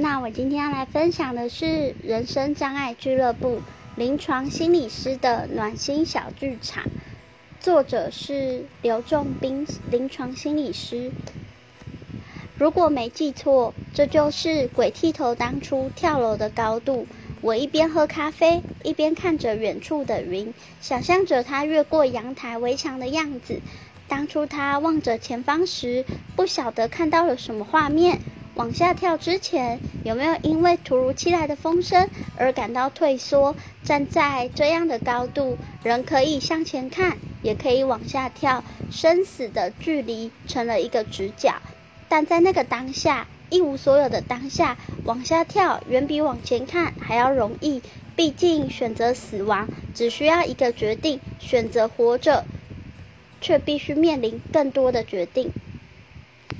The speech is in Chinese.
那我今天要来分享的是人生障碍俱乐部临床心理师的暖心小剧场，作者是刘仲斌，临床心理师。如果没记错，这就是鬼剃头当初跳楼的高度。我一边喝咖啡，一边看着远处的云，想象着他越过阳台围墙的样子。当初他望着前方时，不晓得看到了什么画面。往下跳之前，有没有因为突如其来的风声而感到退缩？站在这样的高度，人可以向前看，也可以往下跳，生死的距离成了一个直角。但在那个当下，一无所有的当下，往下跳远比往前看还要容易。毕竟选择死亡只需要一个决定，选择活着却必须面临更多的决定。